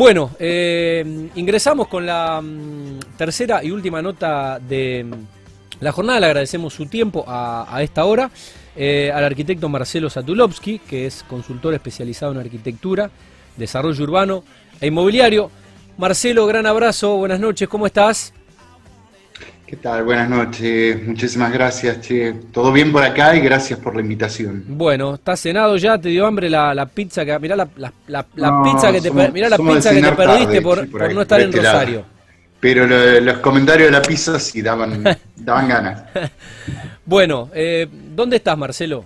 Bueno, eh, ingresamos con la mm, tercera y última nota de mm, la jornada. Le agradecemos su tiempo a, esta hora. eh, al arquitecto Marcelo Satulovsky, que es consultor especializado en arquitectura, desarrollo urbano e inmobiliario. Marcelo, gran abrazo, buenas noches, ¿cómo estás? ¿Qué tal? Buenas noches, muchísimas gracias, che. Todo bien por acá y gracias por la invitación. Bueno, ¿estás cenado ya? ¿Te dio hambre la, la pizza que mirá la, la- la- No, pizza que te somos- per- mirá la pizza que te perdiste tarde, por, sí, por por ahí, no estar en este lado. Rosario? Pero lo- los comentarios de la pizza sí daban, daban ganas. Bueno, eh, ¿dónde estás, Marcelo?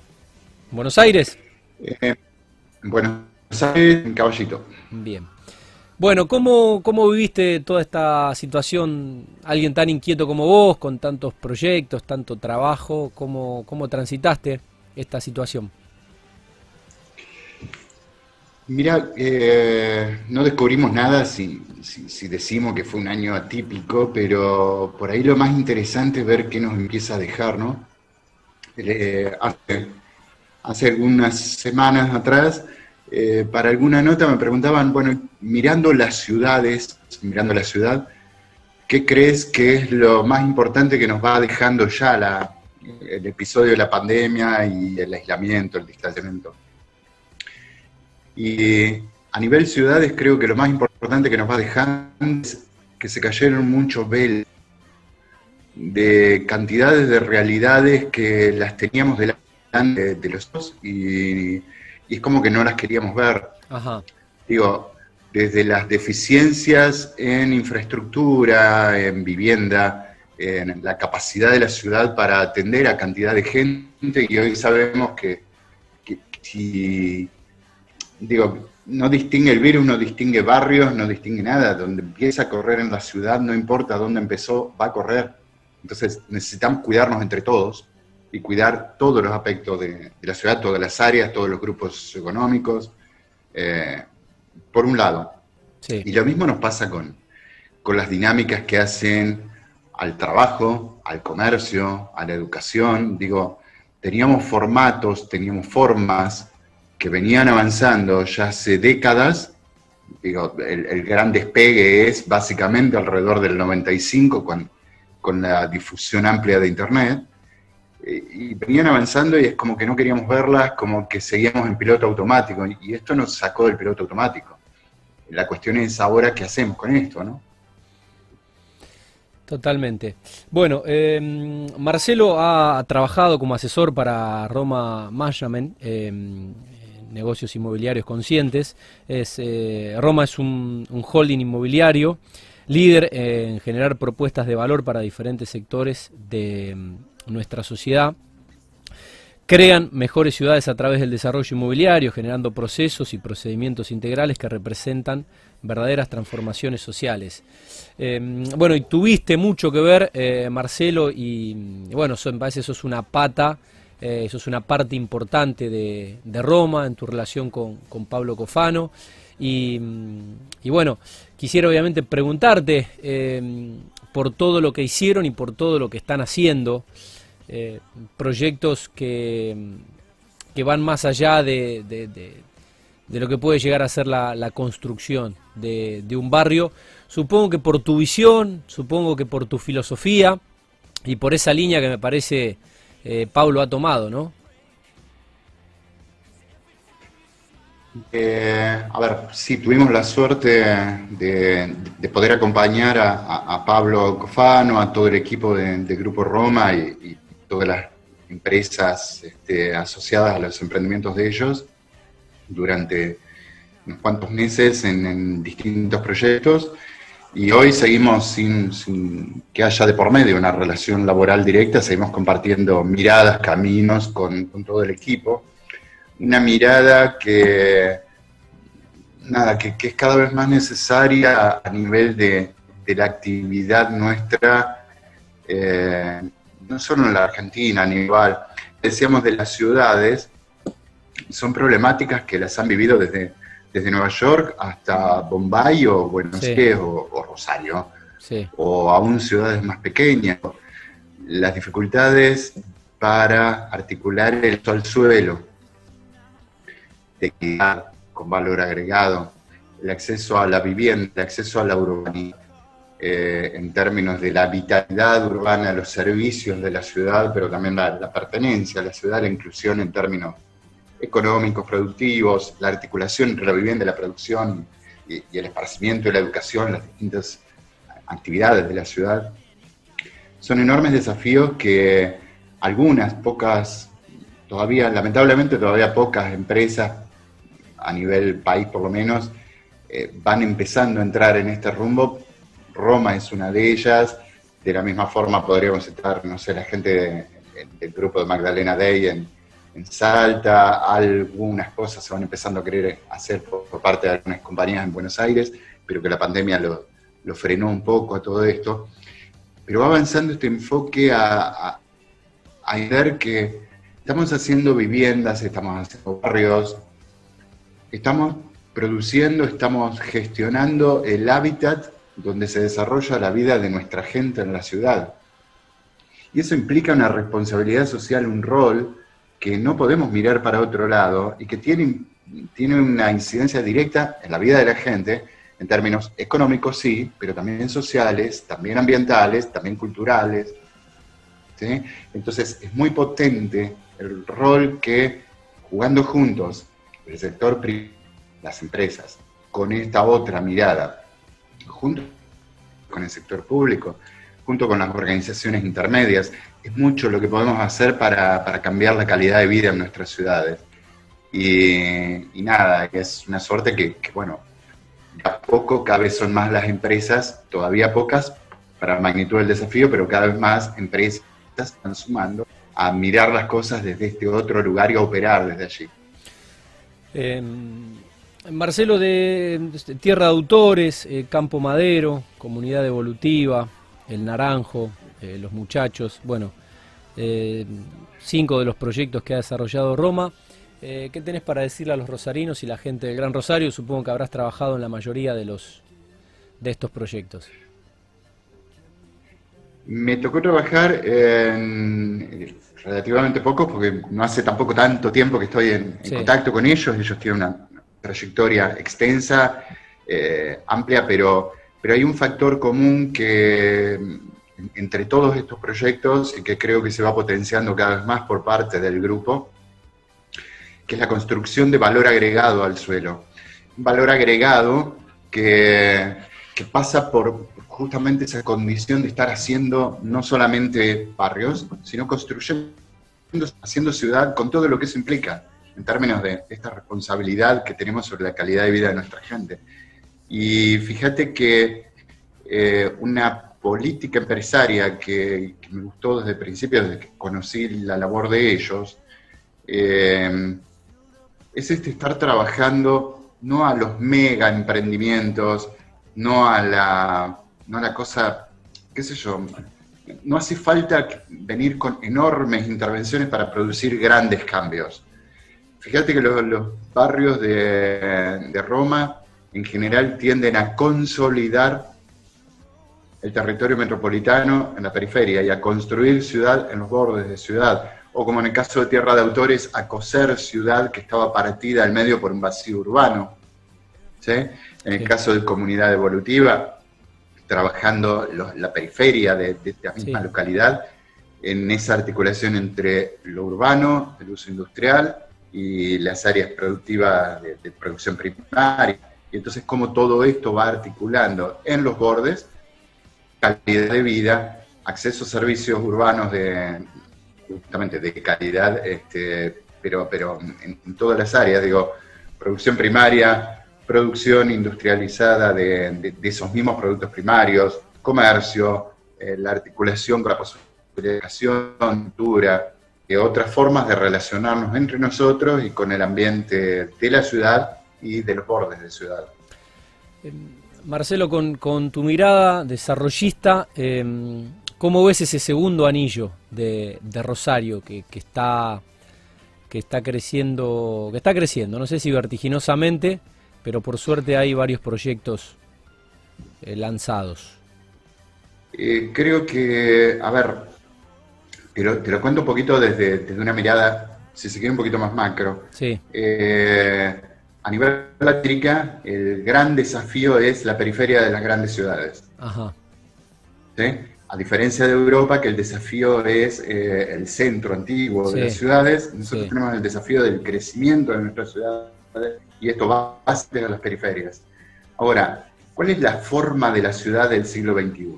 ¿Buenos Aires? Eh, Buenos Aires, en Caballito. Bien. Bueno, ¿cómo, ¿cómo viviste toda esta situación? Alguien tan inquieto como vos, con tantos proyectos, tanto trabajo, ¿cómo, cómo transitaste esta situación? Mira, eh, no descubrimos nada si, decimos que fue un año atípico, pero por ahí lo más interesante es ver qué nos empieza a dejar, ¿no? Eh, hace, hace algunas semanas atrás, eh, para alguna nota me preguntaban, bueno, mirando las ciudades, mirando la ciudad, ¿qué crees que es lo más importante que nos va dejando ya la- el episodio de la pandemia y el aislamiento, el distanciamiento? Y a nivel ciudades creo que lo más importante que nos va dejando es que se cayeron muchos velos de cantidades de realidades que las teníamos delante de los ojos y, y es como que no las queríamos ver. Ajá, Digo, desde las deficiencias en infraestructura, en vivienda, en la capacidad de la ciudad para atender a cantidad de gente, y hoy sabemos que, que si, digo, no distingue el virus, no distingue barrios, no distingue nada, donde empieza a correr en la ciudad, no importa dónde empezó, va a correr. Entonces necesitamos cuidarnos entre todos y cuidar todos los aspectos de, de la ciudad, todas las áreas, todos los grupos económicos. Eh, por un lado. sí. Y lo mismo nos pasa con, con las dinámicas que hacen al trabajo, al comercio, a la educación. Digo, teníamos formatos, teníamos formas que venían avanzando ya hace décadas. Digo, el, el gran despegue es básicamente alrededor del 95 con, con la difusión amplia de Internet. Eh, Y venían avanzando y es como que no queríamos verlas, como que seguíamos en piloto automático. Y esto nos sacó del piloto automático. La cuestión es ahora qué hacemos con esto, ¿no? Totalmente. Bueno, eh, Marcelo ha trabajado como asesor para Roma Management, eh, negocios inmobiliarios conscientes. Es, eh, Roma es un, holding inmobiliario, líder en generar propuestas de valor para diferentes sectores de nuestra sociedad. Crean mejores ciudades a través del desarrollo inmobiliario, generando procesos y procedimientos integrales que representan verdaderas transformaciones sociales. Eh, bueno, y tuviste mucho que ver, eh, Marcelo, y bueno, so- me parece que sos una pata, eh, sos una parte importante de, de Roma en tu relación con, con Pablo Cofano. Y, y bueno, quisiera obviamente preguntarte eh, por todo lo que hicieron y por todo lo que están haciendo. Eh, proyectos que, que van más allá de, de- de- lo que puede llegar a ser la, construcción de, un barrio. Supongo que por tu visión, supongo que por tu filosofía y por esa línea que me parece eh, Pablo ha tomado, ¿no? Eh, a ver, sí, tuvimos la suerte de, de poder acompañar a, Pablo Cofano, a todo el equipo de, Grupo Roma y todas las empresas este, asociadas a los emprendimientos de ellos durante unos cuantos meses en, en distintos proyectos. Y hoy seguimos sin, sin que haya de por medio una relación laboral directa, seguimos compartiendo miradas, caminos con, con todo el equipo una mirada que, nada, que, que es cada vez más necesaria a nivel de, de la actividad nuestra, eh, no solo en la Argentina, a nivel, decíamos de las ciudades, son problemáticas que las han vivido desde, desde Nueva York hasta Bombay o Buenos Sí. Aires o, o Rosario Sí, o aún ciudades más pequeñas. Las dificultades para articular el al suelo, de equidad con valor agregado, el acceso a la vivienda, el acceso a la urbanidad, eh, en términos de la vitalidad urbana, los servicios de la ciudad, pero también la, pertenencia a la ciudad, la inclusión en términos económicos, productivos, la articulación entre la vivienda y la producción y, el esparcimiento y la educación, las distintas actividades de la ciudad. Son enormes desafíos que algunas, pocas, todavía, lamentablemente todavía pocas empresas a nivel país por lo menos, eh, van empezando a entrar en este rumbo. Roma es una de ellas. De la misma forma podríamos estar, no sé, la gente del grupo de Magdalena Day en, Salta. Algunas cosas se van empezando a querer hacer por, parte de algunas compañías en Buenos Aires, pero que la pandemia lo, frenó un poco a todo esto. Pero va avanzando este enfoque a, a ver que estamos haciendo viviendas, estamos haciendo barrios, estamos produciendo, estamos gestionando el hábitat donde se desarrolla la vida de nuestra gente en la ciudad. Y eso implica una responsabilidad social, un rol que no podemos mirar para otro lado y que tiene, tiene una incidencia directa en la vida de la gente, en términos económicos sí, pero también sociales, también ambientales, también culturales. Entonces es muy potente el rol que jugando juntos el sector privado, las empresas, con esta otra mirada, junto con el sector público, junto con las organizaciones intermedias, es mucho lo que podemos hacer para, cambiar la calidad de vida en nuestras ciudades. Y, nada, es una suerte que, bueno, a poco, cada vez son más las empresas, todavía pocas para la magnitud del desafío, pero cada vez más empresas están sumando a mirar las cosas desde este otro lugar y a operar desde allí. Marcelo, de, Tierra de Autores, eh, Campo Madero, Comunidad Evolutiva, El Naranjo, eh, Los Muchachos, bueno, eh, cinco de los proyectos que ha desarrollado Roma. ¿Qué tenés para decirle a los rosarinos y la gente del Gran Rosario? Supongo que habrás trabajado en la mayoría de, los, de estos proyectos. Me tocó trabajar en relativamente pocos, porque no hace tampoco tanto tiempo que estoy en, contacto con ellos. Ellos tienen una trayectoria extensa, eh, amplia, pero, pero hay un factor común que entre todos estos proyectos y que creo que se va potenciando cada vez más por parte del grupo, que es la construcción de valor agregado al suelo. Valor agregado que, que pasa por justamente esa condición de estar haciendo no solamente barrios, sino construyendo, haciendo ciudad con todo lo que eso implica, en términos de esta responsabilidad que tenemos sobre la calidad de vida de nuestra gente. Y fíjate que eh, una política empresaria que, me gustó desde el principio, desde que conocí la labor de ellos, eh, es este estar trabajando no a los mega emprendimientos, no a la no la cosa, qué sé yo, no hace falta venir con enormes intervenciones para producir grandes cambios. Fíjate que los, barrios de, de, Roma en general tienden a consolidar el territorio metropolitano en la periferia y a construir ciudad en los bordes de ciudad, o como en el caso de Tierra de Autores, a coser ciudad que estaba partida al medio por un vacío urbano. ¿sí? En el caso de Comunidad Evolutiva, trabajando la periferia de, esta misma localidad en esa articulación entre lo urbano, el uso industrial y las áreas productivas de, producción primaria. Y entonces cómo todo esto va articulando en los bordes, calidad de vida, acceso a servicios urbanos de justamente de calidad, este, pero, pero en todas las áreas, digo, producción primaria, producción industrializada de, esos mismos productos primarios, comercio, eh, la articulación con la posibilidad de cultura, otras formas de relacionarnos entre nosotros y con el ambiente de la ciudad y de los bordes de ciudad. Em, Marcelo, con, tu mirada desarrollista, em, ¿cómo ves ese segundo anillo de, Rosario que, que, está, que está creciendo, que está creciendo, no sé si vertiginosamente, pero por suerte hay varios proyectos eh, lanzados. Eh, creo que, a ver, te lo, cuento un poquito desde, una mirada, si se quiere, un poquito más macro. Sí. Eh, a nivel Latinoamérica, el gran desafío es la periferia de las grandes ciudades. A diferencia de Europa, que el desafío es eh, el centro antiguo de las ciudades, nosotros tenemos el desafío del crecimiento de nuestras ciudades y esto va a ser a las periferias. Ahora, ¿cuál es la forma de la ciudad del siglo XXI?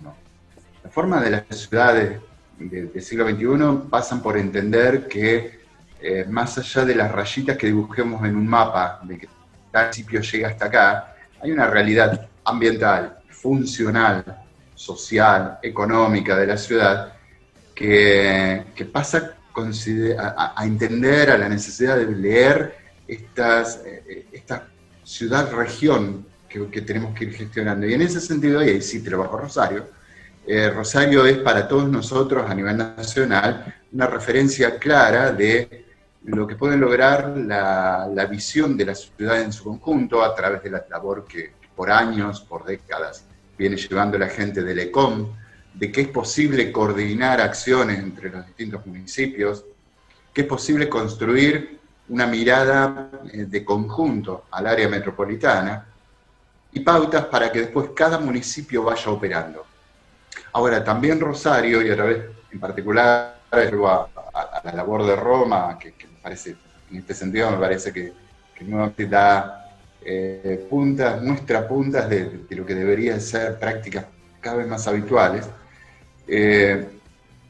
La forma de las ciudades del siglo XXI pasan por entender que eh, más allá de las rayitas que dibujemos en un mapa, de que principio llega hasta acá, hay una realidad ambiental, funcional, social, económica de la ciudad que, pasa a, entender a la necesidad de leer estas, eh, esta ciudad-región que, tenemos que ir gestionando. Y en ese sentido, y ahí sí trabajo Rosario, eh, Rosario es para todos nosotros a nivel nacional una referencia clara de lo que puede lograr la, visión de la ciudad en su conjunto a través de la labor que por años, por décadas, viene llevando la gente del ECOM, de que es posible coordinar acciones entre los distintos municipios, que es posible construir una mirada eh, de conjunto al área metropolitana y pautas para que después cada municipio vaya operando. Ahora, también Rosario, y a través en particular a, a, la labor de Roma, que, que parece, en este sentido me parece que, que nuevamente da eh, puntas, muestra puntas de, lo que deberían ser prácticas cada vez más habituales. Eh,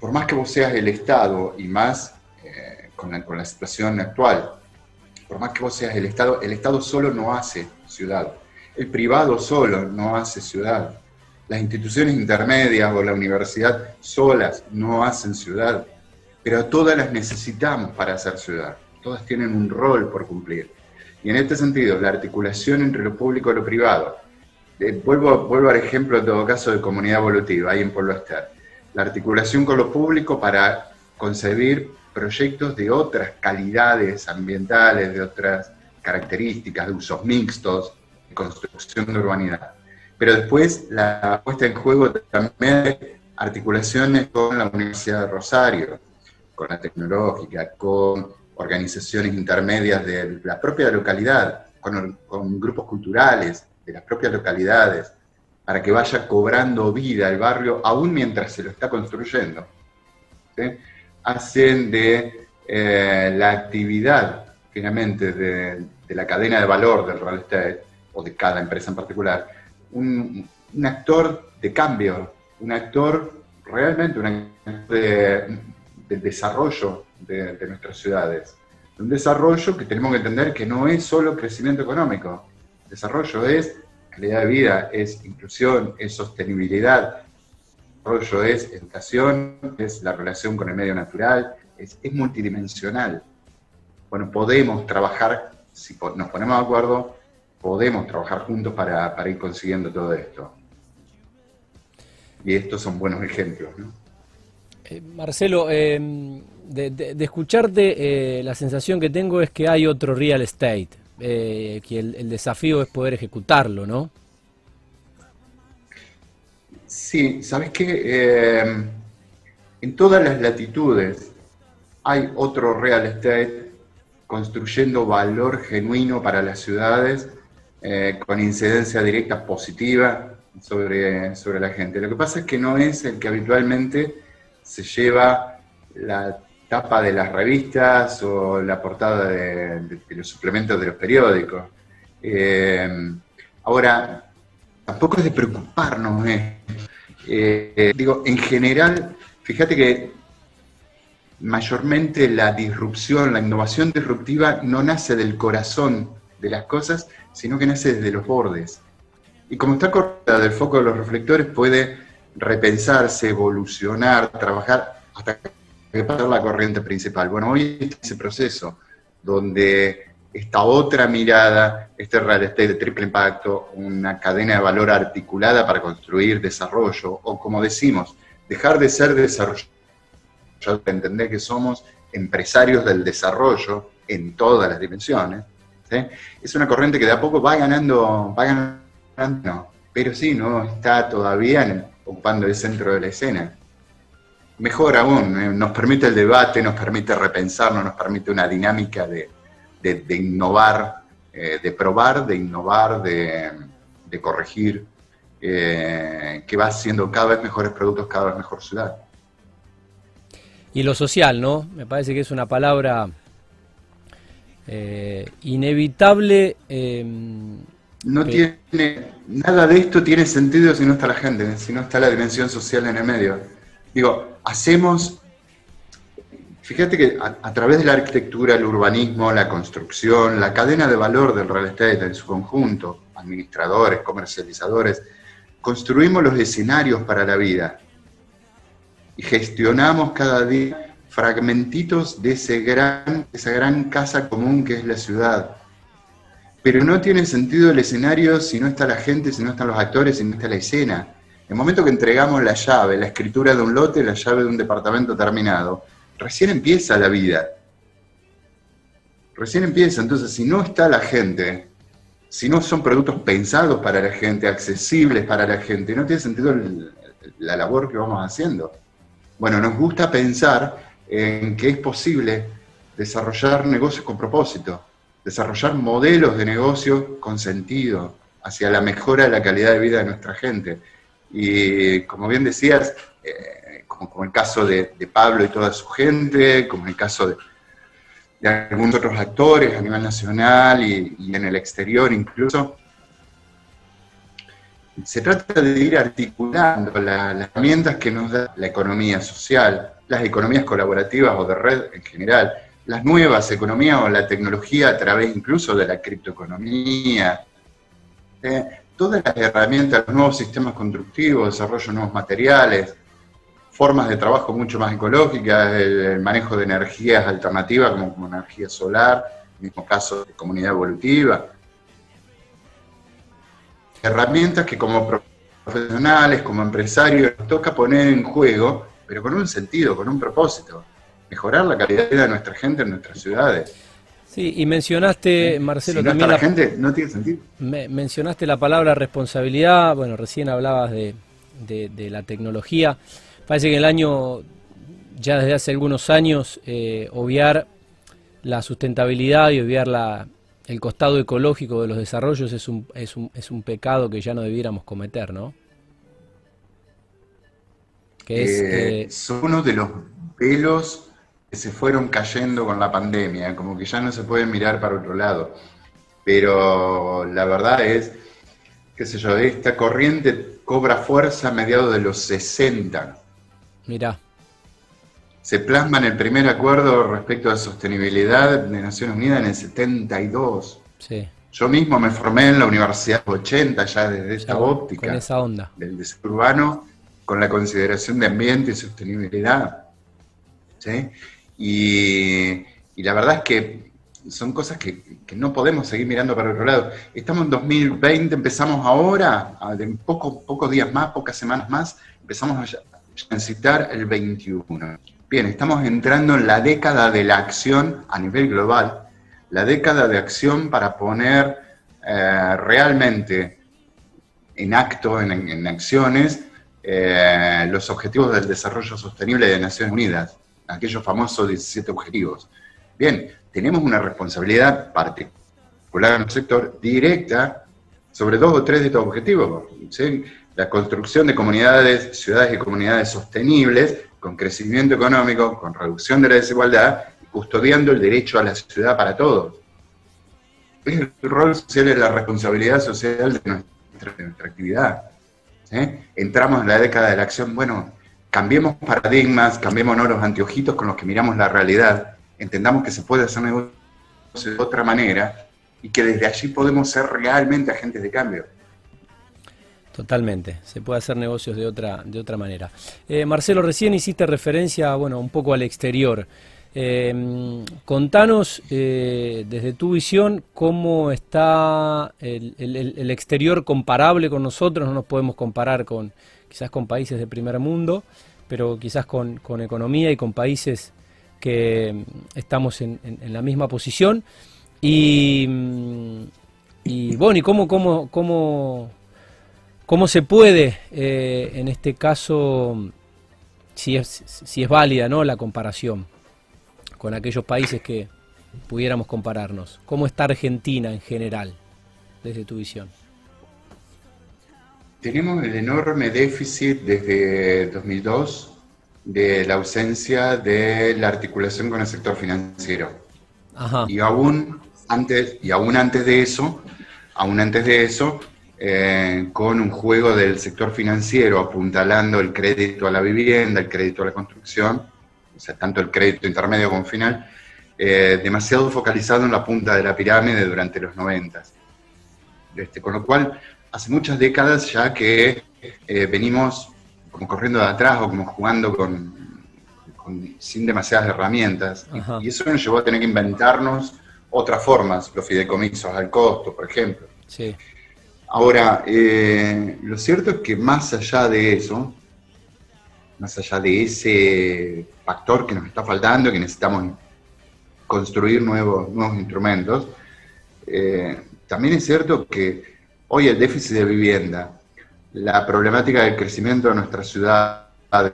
por más que vos seas el Estado y más eh, con, la, con la situación actual, por más que vos seas el Estado, el Estado solo no hace ciudad, el privado solo no hace ciudad, las instituciones intermedias o la universidad solas no hacen ciudad pero todas las necesitamos para hacer ciudad. Todas tienen un rol por cumplir. Y en este sentido, la articulación entre lo público y lo privado. Eh, vuelvo, vuelvo al ejemplo, en todo caso, de comunidad evolutiva, ahí en Pueblo Ester. La articulación con lo público para concebir proyectos de otras calidades ambientales, de otras características, de usos mixtos, de construcción de urbanidad. Pero después la puesta en juego también articulaciones con la Universidad de Rosario, con la tecnológica, con organizaciones intermedias de la propia localidad, con, grupos culturales de las propias localidades, para que vaya cobrando vida el barrio, aún mientras se lo está construyendo. Hacen de eh, la actividad, finalmente, de, la cadena de valor del real estate, o de cada empresa en particular, un, un actor de cambio, un actor realmente, un actor de, del desarrollo de, nuestras ciudades. Un desarrollo que tenemos que entender que no es solo crecimiento económico. desarrollo es calidad de vida, es inclusión, es sostenibilidad. desarrollo es educación, es la relación con el medio natural, es, multidimensional. Bueno, podemos trabajar, si nos ponemos de acuerdo, podemos trabajar juntos para, para ir consiguiendo todo esto. Y estos son buenos ejemplos, ¿no? Eh, Marcelo, em, de, escucharte, eh, la sensación que tengo es que hay otro real estate, eh, que el, desafío es poder ejecutarlo, ¿no? Sí, sabes que en todas las latitudes hay otro real estate construyendo valor genuino para las ciudades con incidencia directa positiva sobre, sobre la gente. Lo que pasa es que no es el que habitualmente se lleva la tapa de las revistas o la portada de, los suplementos de los periódicos. Eh, ahora, tampoco es de preocuparnos. Eh. Eh, digo, en general, fíjate que mayormente la disrupción, la innovación disruptiva no nace del corazón de las cosas, sino que nace desde los bordes. Y como está cortada del foco de los reflectores, puede repensarse, evolucionar, trabajar hasta que pasa la corriente principal. Bueno, hoy está ese proceso donde esta otra mirada, este real estate de triple impacto, una cadena de valor articulada para construir desarrollo, o como decimos, dejar de ser desarrollo, entender que somos empresarios del desarrollo en todas las dimensiones, es una corriente que de a poco va ganando, va ganando, pero sí, no está todavía ocupando el centro de la escena. Mejor aún, eh, nos permite el debate, nos permite repensarnos, nos permite una dinámica de, innovar eh, de probar, de innovar, de, corregir, eh, que va haciendo cada vez mejores productos, cada vez mejor ciudad. Y lo social, ¿no? Me parece que es una palabra inevitable. no tiene, nada de esto tiene sentido si no está la gente, si no está la dimensión social en el medio. Digo, hacemos Fíjate que a, través de la arquitectura, el urbanismo, la construcción, la cadena de valor del real estate en su conjunto, administradores, comercializadores, construimos los escenarios para la vida y gestionamos cada día fragmentitos de ese gran, esa gran casa común que es la ciudad. Pero no tiene sentido el escenario si no está la gente, si no están los actores, si no está la escena. En el momento que entregamos la llave, la escritura de un lote, la llave de un departamento terminado, recién empieza la vida. Recién empieza, entonces si no está la gente, si no son productos pensados para la gente, accesibles para la gente, no tiene sentido la labor que vamos haciendo. Bueno, nos gusta pensar en que es posible desarrollar negocios con propósito, desarrollar modelos de negocio con sentido hacia la mejora de la calidad de vida de nuestra gente. Y como bien decías, eh, como, el caso de, Pablo y toda su gente, como el caso de, algunos otros actores a nivel nacional y, en el exterior incluso. Se trata de ir articulando las herramientas que nos da la economía social, las economías colaborativas o de red en general, las nuevas economías o la tecnología a través incluso de la criptoeconomía, eh, todas las herramientas, los nuevos sistemas constructivos, desarrollo de nuevos materiales, formas de trabajo mucho más ecológicas, el, manejo de energías alternativas como, energía solar, en mismo caso de comunidad evolutiva. Herramientas que como profesionales, como empresarios, toca poner en juego, pero con un sentido, con un propósito, mejorar la calidad de vida de nuestra gente en nuestras ciudades. Sí, y mencionaste, Marcelo, también... la, gente, no tiene sentido. mencionaste la palabra responsabilidad, bueno, recién hablabas de, de la tecnología. Parece que en el año, ya desde hace algunos años, eh, obviar la sustentabilidad y obviar la, el costado ecológico de los desarrollos es un, es, un, es un pecado que ya no debiéramos cometer, ¿no? Que es, eh, eh, son uno de los velos que se fueron cayendo con la pandemia, como que ya no se puede mirar para otro lado. Pero la verdad es, qué sé yo, esta corriente cobra fuerza a mediados de los 60 Mirá. Se plasma en el primer acuerdo respecto a sostenibilidad de Naciones Unidas en el 72. Sí. Yo mismo me formé en la Universidad 80, ya desde esta óptica. Con esa onda. Del desarrollo urbano, con la consideración de ambiente y sostenibilidad. ¿sí? Y, la verdad es que son cosas que, no podemos seguir mirando para otro lado. Estamos en 2020, empezamos ahora, en poco, pocos días más, pocas semanas más, empezamos a, transitar el 21. Bien, estamos entrando en la década de la acción a nivel global, la década de acción para poner eh, realmente en acto, en, acciones, eh, los objetivos del desarrollo sostenible de Naciones Unidas, aquellos famosos 17 objetivos. Bien, tenemos una responsabilidad particular en el sector directa sobre dos o tres de estos objetivos. la construcción de comunidades, ciudades y comunidades sostenibles, con crecimiento económico, con reducción de la desigualdad custodiando el derecho a la ciudad para todos. El rol social es la responsabilidad social de nuestra, actividad. Entramos en la década de la acción, bueno, cambiemos paradigmas, cambiemos los anteojitos con los que miramos la realidad, entendamos que se puede hacer negocio de otra manera y que desde allí podemos ser realmente agentes de cambio. Totalmente, se puede hacer negocios de otra, de otra manera. Eh, Marcelo, recién hiciste referencia, bueno, un poco al exterior. Eh, contanos eh, desde tu visión cómo está el, exterior comparable con nosotros, no nos podemos comparar con quizás con países de primer mundo, pero quizás con, economía y con países que mm, estamos en, la misma posición. Y, mm, y bueno, ¿y cómo, cómo, cómo, ¿Cómo se puede, eh, en este caso, si es, si es válida ¿no? la comparación con aquellos países que pudiéramos compararnos? ¿Cómo está Argentina en general, desde tu visión? Tenemos el enorme déficit desde 2002 de la ausencia de la articulación con el sector financiero. Y aún antes, y aún antes de eso, aún antes de eso, eh, con un juego del sector financiero apuntalando el crédito a la vivienda, el crédito a la construcción, o sea, tanto el crédito intermedio como final, eh, demasiado focalizado en la punta de la pirámide durante los 90. Este, con lo cual, hace muchas décadas ya que eh, venimos como corriendo de atrás o como jugando con, sin demasiadas herramientas. Y, eso nos llevó a tener que inventarnos otras formas, los fideicomisos al costo, por ejemplo. Sí. Ahora, eh, lo cierto es que más allá de eso, más allá de ese factor que nos está faltando, que necesitamos construir nuevos, nuevos instrumentos, eh, también es cierto que hoy el déficit de vivienda, la problemática del crecimiento de nuestra ciudad,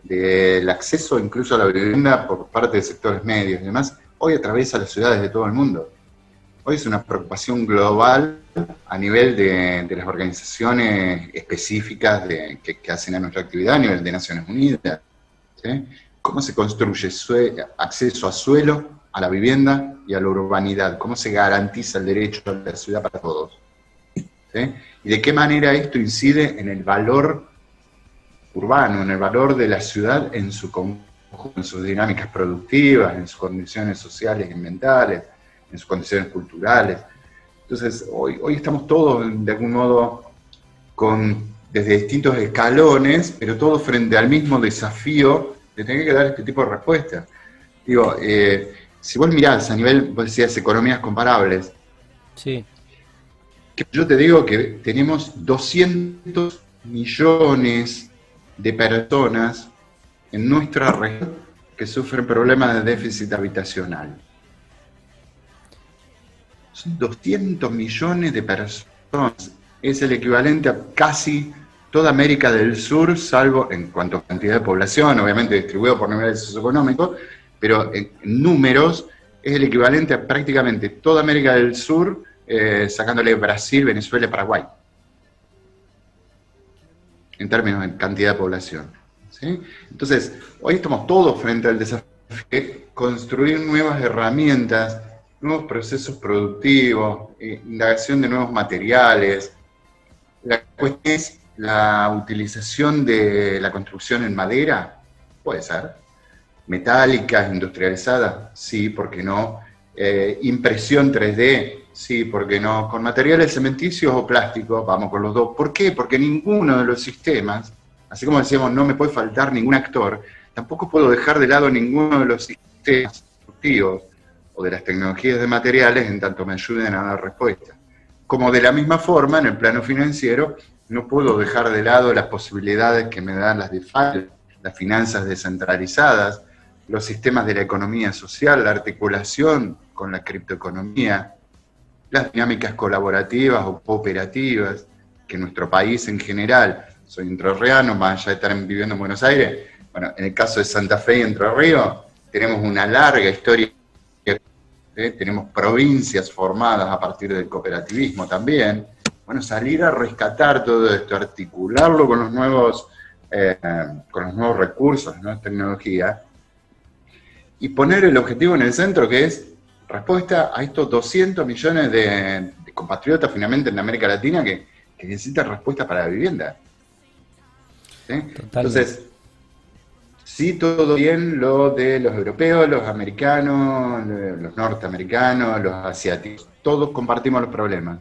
del acceso incluso a la vivienda por parte de sectores medios y demás, hoy atraviesa las ciudades de todo el mundo. Hoy es una preocupación global a nivel de, las organizaciones específicas que, hacen a nuestra actividad a nivel de Naciones Unidas. ¿Cómo se construye acceso a suelo, a la vivienda y a la urbanidad? ¿Cómo se garantiza el derecho a la ciudad para todos? ¿Y de qué manera esto incide en el valor urbano, en el valor de la ciudad en su en sus dinámicas productivas, en sus condiciones sociales y ambientales, en sus condiciones culturales? Entonces, hoy, hoy estamos todos, de algún modo, con, desde distintos escalones, pero todos frente al mismo desafío de tener que dar este tipo de respuestas. Digo, eh, si vos mirás a nivel, vos decías, economías comparables, sí yo te digo que tenemos 200 millones de personas en nuestra región que sufren problemas de déficit habitacional. Son 200 millones de personas. Es el equivalente a casi toda América del Sur, salvo en cuanto a cantidad de población, obviamente distribuido por niveles socioeconómicos, pero en números es el equivalente a prácticamente toda América del Sur eh, sacándole Brasil, Venezuela Paraguay, en términos de cantidad de población. Entonces, hoy estamos todos frente al desafío de construir nuevas herramientas, nuevos procesos productivos, eh, indagación de nuevos materiales. La cuestión es la utilización de la construcción en madera, puede ser. Metálicas, industrializadas, sí, ¿por qué no? Eh, impresión 3D, Sí, porque no, con materiales cementicios o plásticos, vamos con los dos. ¿Por qué? Porque ninguno de los sistemas, así como decíamos, no me puede faltar ningún actor, tampoco puedo dejar de lado ninguno de los sistemas productivos de las tecnologías de materiales en tanto me ayuden a dar respuesta. Como de la misma forma, en el plano financiero, no puedo dejar de lado las posibilidades que me dan las DeFi, las finanzas descentralizadas, los sistemas de la economía social, la articulación con la criptoeconomía, las dinámicas colaborativas o cooperativas que nuestro país en general, soy entrerriano, más allá de estar viviendo en Buenos Aires, bueno, en el caso de Santa Fe y Entre Ríos, tenemos una larga historia, ¿eh? tenemos provincias formadas a partir del cooperativismo también. Bueno, salir a rescatar todo esto, articularlo con los nuevos, eh, con los nuevos recursos, las nuevas tecnologías, y poner el objetivo en el centro que es respuesta a estos 200 millones de, compatriotas finalmente en América Latina que, necesitan respuesta para la vivienda. Entonces, sí, todo bien lo de los europeos, los americanos, los norteamericanos, los asiáticos, todos compartimos los problemas,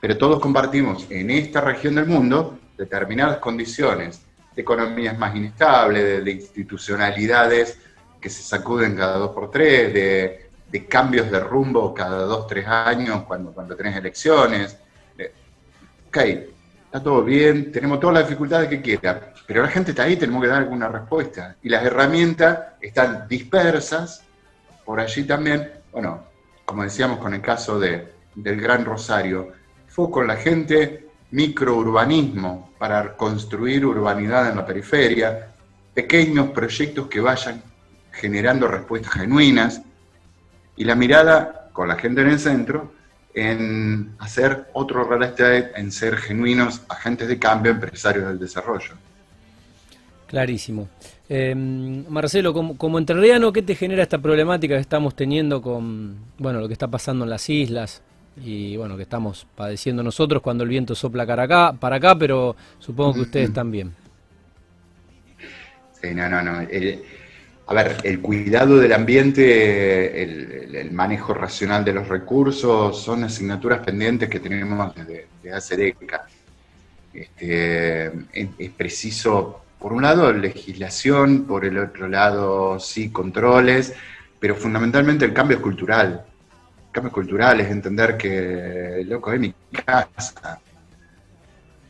pero todos compartimos en esta región del mundo determinadas condiciones de economías más inestables, de, institucionalidades que se sacuden cada dos por tres, de cambios de rumbo cada dos, tres años cuando, cuando tenés elecciones. Ok, está todo bien, tenemos todas las dificultades que quiera, pero la gente está ahí, tenemos que dar alguna respuesta. Y las herramientas están dispersas por allí también. Bueno, como decíamos con el caso de, del Gran Rosario, fue con la gente microurbanismo para construir urbanidad en la periferia, pequeños proyectos que vayan generando respuestas genuinas, y la mirada con la gente en el centro en hacer otro real estate, en ser genuinos agentes de cambio, empresarios del desarrollo. Clarísimo. Em, Marcelo, como, como entrerriano, ¿qué te genera esta problemática que estamos teniendo con bueno, lo que está pasando en las islas y bueno, que estamos padeciendo nosotros cuando el viento sopla para acá, para acá pero supongo que ustedes también? Sí, no, no, no. a ver, el cuidado del ambiente, el, manejo racional de los recursos son asignaturas pendientes que tenemos desde, hace décadas. Este, es preciso por un lado legislación, por el otro lado sí controles, pero fundamentalmente el cambio es cultural. El cambio cultural es entender que, loco, es mi casa.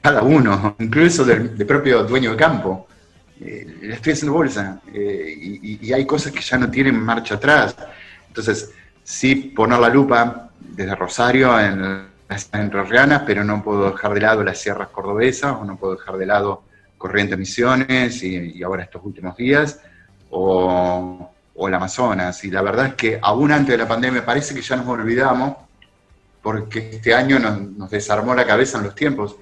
Cada uno, incluso del, propio dueño de campo. Eh, le estoy haciendo bolsa eh, y, hay cosas que ya no tienen marcha atrás. Entonces, sí poner la lupa desde Rosario en las entrerrianas, pero no puedo dejar de lado las sierras cordobesas o no puedo dejar de lado Corriente Misiones y, ahora estos últimos días, o, el Amazonas. Y la verdad es que aún antes de la pandemia parece que ya nos olvidamos, porque este año nos, desarmó la cabeza en los tiempos,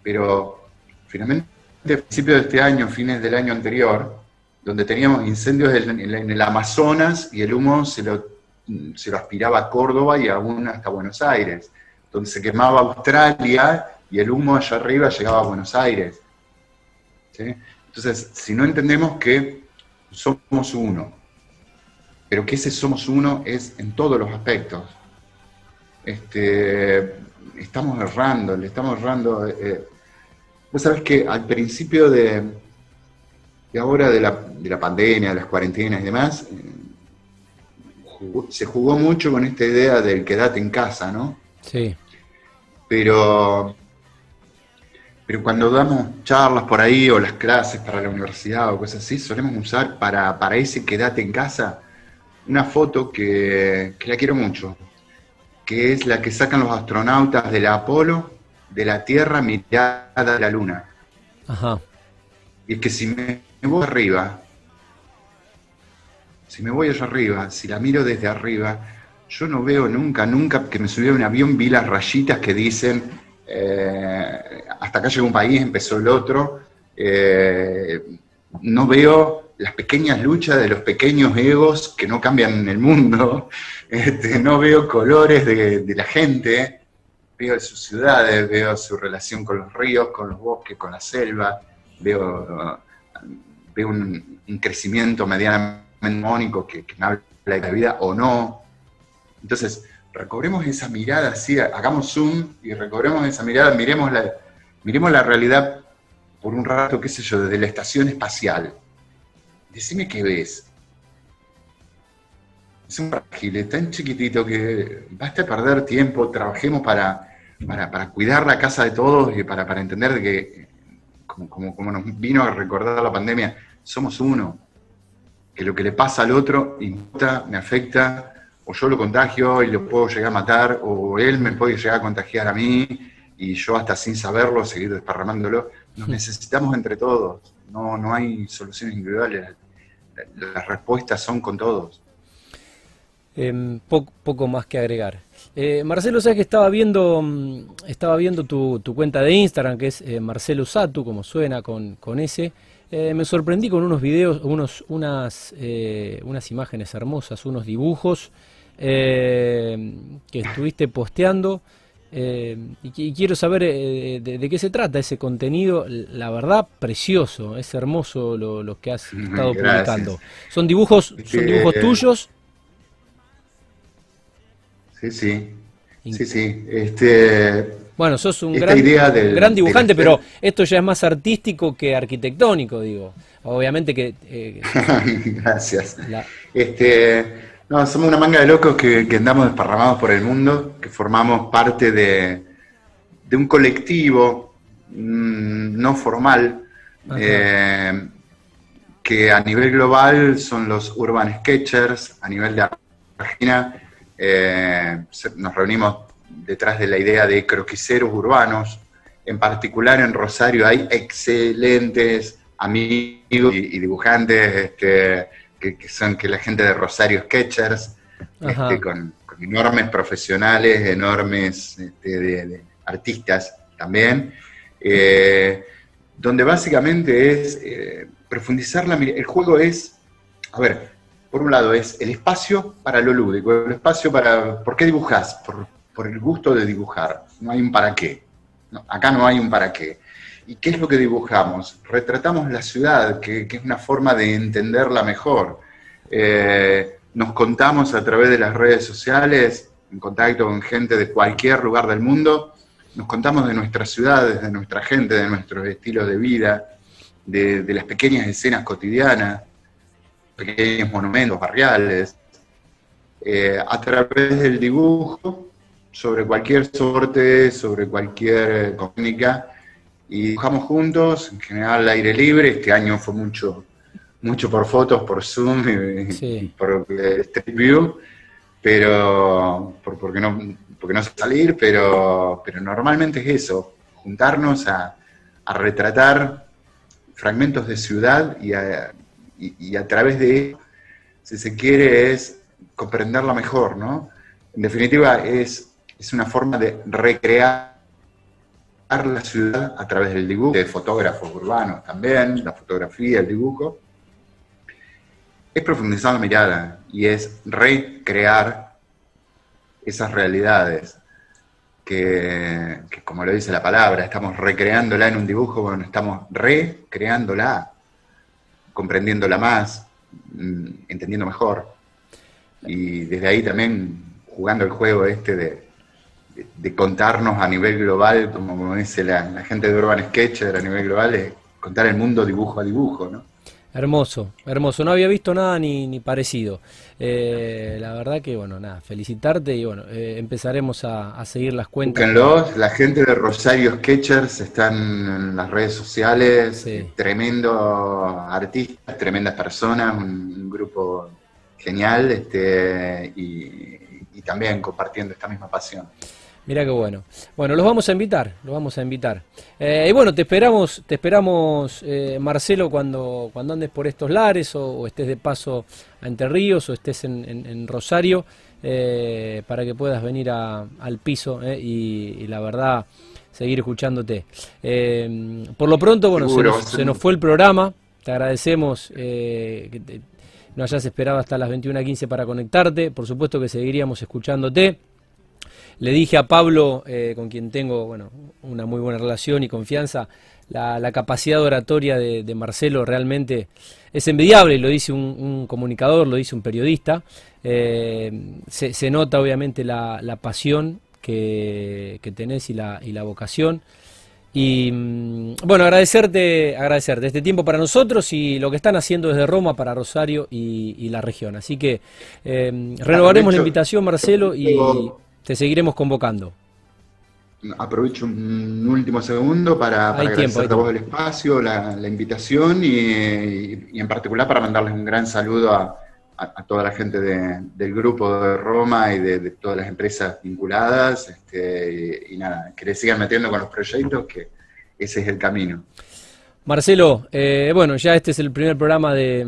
pero finalmente a principios de este año, fines del año anterior, donde teníamos incendios en, el Amazonas y el humo se lo, se lo aspiraba a Córdoba y aún hasta Buenos Aires, donde se quemaba Australia y el humo allá arriba llegaba a Buenos Aires. Entonces, si no entendemos que somos uno, pero que ese somos uno es en todos los aspectos, este, estamos errando, le estamos errando. Eh, vos sabés que al principio de, de ahora de la, de la, pandemia, de las cuarentenas y demás, se jugó mucho con esta idea del quedate en casa, ¿no? Sí. Pero pero cuando damos charlas por ahí o las clases para la universidad o cosas así, solemos usar para, para ese quédate en casa una foto que, la quiero mucho, que es la que sacan los astronautas de la Apolo de la Tierra mirada de la Luna. Ajá. Y es que si me voy arriba, si me voy allá arriba, si la miro desde arriba, yo no veo nunca, nunca que me subí a un avión, vi las rayitas que dicen eh, hasta acá llegó un país, empezó el otro. Eh, no veo las pequeñas luchas de los pequeños egos que no cambian en el mundo. Este, no veo colores de, la gente. Veo sus ciudades, veo su relación con los ríos, con los bosques, con la selva. Veo, un, crecimiento medianamente mónico que, que me habla de la vida o no. Entonces, recobremos esa mirada así, hagamos zoom y recobremos esa mirada, miremos la, miremos la realidad por un rato, qué sé yo, desde la estación espacial. Decime qué ves. Es un frágil, tan chiquitito que basta perder tiempo, trabajemos para, para, cuidar la casa de todos y para, entender que, como, como, como nos vino a recordar la pandemia, somos uno. Que lo que le pasa al otro importa, me afecta, o yo lo contagio y lo puedo llegar a matar, o él me puede llegar a contagiar a mí y yo hasta sin saberlo seguir desparramándolo. Nos necesitamos entre todos, no, no hay soluciones individuales, las respuestas son con todos. Em, poco, más que agregar. Eh, Marcelo, sabes que estaba viendo, mm, estaba viendo tu, cuenta de Instagram, que es eh, Marcelo Satu, como suena con, con ese. Eh, me sorprendí con unos videos, unos, unas, unas imágenes hermosas, unos dibujos eh, que estuviste posteando. Eh, y, quiero saber eh, de, qué se trata ese contenido. La verdad, precioso, es hermoso lo, que has estado publicando. ¿Son dibujos, son dibujos tuyos? Sí, sí. Sí, sí. Este, bueno, sos un gran, dibujante, pero esto ya es más artístico que arquitectónico, digo. Obviamente que... Gracias. Este, no, somos una manga de locos que, andamos desparramados por el mundo, que formamos parte de, un colectivo mm, no formal, eh, que a nivel global son los Urban Sketchers, a nivel de Argentina eh, nos reunimos detrás de la idea de croquiseros urbanos, en particular en Rosario hay excelentes amigos y, dibujantes este, que, son que la gente de Rosario Sketchers, este, con, enormes profesionales, enormes este, de, artistas también, eh, donde básicamente es eh, profundizar la El juego es, a ver, por un lado es el espacio para lo lúdico, el espacio para, ¿por qué dibujas? Por, el gusto de dibujar, no hay un para qué, acá no hay un para qué. ¿Y qué es lo que dibujamos? Retratamos la ciudad, que, es una forma de entenderla mejor. Eh, nos contamos a través de las redes sociales, en contacto con gente de cualquier lugar del mundo, nos contamos de nuestras ciudades, de nuestra gente, de nuestros estilos de vida, de, las pequeñas escenas cotidianas, pequeños monumentos barriales, eh, a través del dibujo, sobre cualquier sorte, sobre cualquier técnica, y dibujamos juntos, en general al aire libre, este año fue mucho, mucho por fotos, por Zoom y, por Street View, pero porque no porque no sé salir, pero, pero normalmente es eso, juntarnos a, retratar fragmentos de ciudad y a, y, a través de eso, si se quiere, es comprenderla mejor, ¿no? En definitiva, es, es una forma de recrear la ciudad a través del dibujo, de fotógrafos urbanos también, la fotografía, el dibujo, es profundizar la mirada y es recrear esas realidades que, como lo dice la palabra, estamos recreándola en un dibujo, bueno, estamos recreándola, comprendiéndola más, mm, entendiendo mejor. Y desde ahí también jugando el juego este de, de, contarnos a nivel global, como, dice la, la, gente de Urban Sketcher a nivel global, es contar el mundo dibujo a dibujo, ¿no? Hermoso, hermoso. No había visto nada ni, ni parecido. Eh, la verdad que, bueno, nada, felicitarte y bueno, eh, empezaremos a, seguir las cuentas. Búsquenlos, la gente de Rosario Sketchers están en las redes sociales, tremendo artistas, tremendas personas, un, grupo genial este, y, y también compartiendo esta misma pasión. Mira qué bueno. Bueno, los vamos a invitar, los vamos a invitar. Eh, y bueno, te esperamos, te esperamos, eh, Marcelo, cuando, cuando andes por estos lares o, estés de paso a Entre Ríos o estés en, Rosario, eh, para que puedas venir al piso y, la verdad seguir escuchándote. por lo pronto, bueno, se nos, fue el programa. Te agradecemos que no hayas esperado hasta las 21.15 para conectarte. Por supuesto que seguiríamos escuchándote. Le dije a Pablo, eh, con quien tengo bueno, una muy buena relación y confianza, la, capacidad oratoria de, Marcelo realmente es envidiable, lo dice un, comunicador, lo dice un periodista. Eh, se, nota obviamente la, pasión que, tenés y la, y la vocación. Y mm, bueno, agradecerte, agradecerte este tiempo para nosotros y lo que están haciendo desde Roma para Rosario y, la región. Así que eh, renovaremos la invitación, Marcelo, y te seguiremos convocando. Aprovecho un último segundo para, agradecerte a vos el espacio, la, invitación y, en particular para mandarles un gran saludo a, toda la gente del grupo de Roma y de, todas las empresas vinculadas. Este, y, y, nada, que le sigan metiendo con los proyectos, que ese es el camino. Marcelo, eh, bueno, ya este es el primer programa de,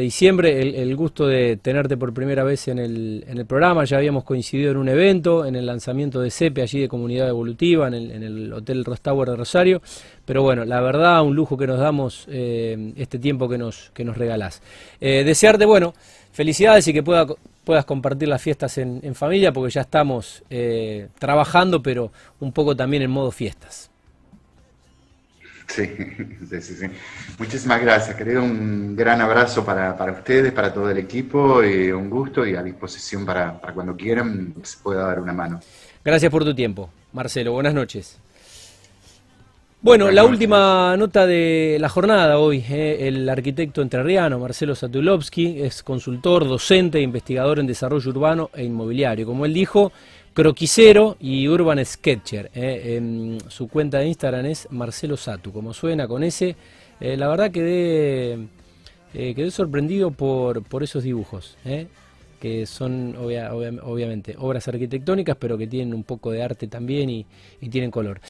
diciembre, el, gusto de tenerte por primera vez en el, programa, ya habíamos coincidido en un evento, en el lanzamiento de CEPE, allí de Comunidad Evolutiva, en el, Hotel Rostower de Rosario, pero bueno, la verdad, un lujo que nos damos eh, este tiempo que nos, que nos regalás. Eh, desearte, bueno, felicidades y que pueda, puedas compartir las fiestas en, en familia, porque ya estamos trabajando, pero un poco también en modo fiestas. Sí, sí, sí, Muchísimas gracias, querido. Un gran abrazo para, ustedes, para todo el equipo, y un gusto y a disposición para, cuando quieran se pueda dar una mano. Gracias por tu tiempo, Marcelo. Buenas noches. Bueno, la última nota de la jornada hoy, eh, el arquitecto entrerriano Marcelo Satulovsky es consultor, docente e investigador en desarrollo urbano e inmobiliario. Como él dijo, Croquisero y Urban Sketcher. Eh, su cuenta de Instagram es Marcelo Satu, como suena con ese. Eh, la verdad quedé, eh, quedé sorprendido por, por esos dibujos, que son obviamente obras arquitectónicas, pero que tienen un poco de arte también y tienen color.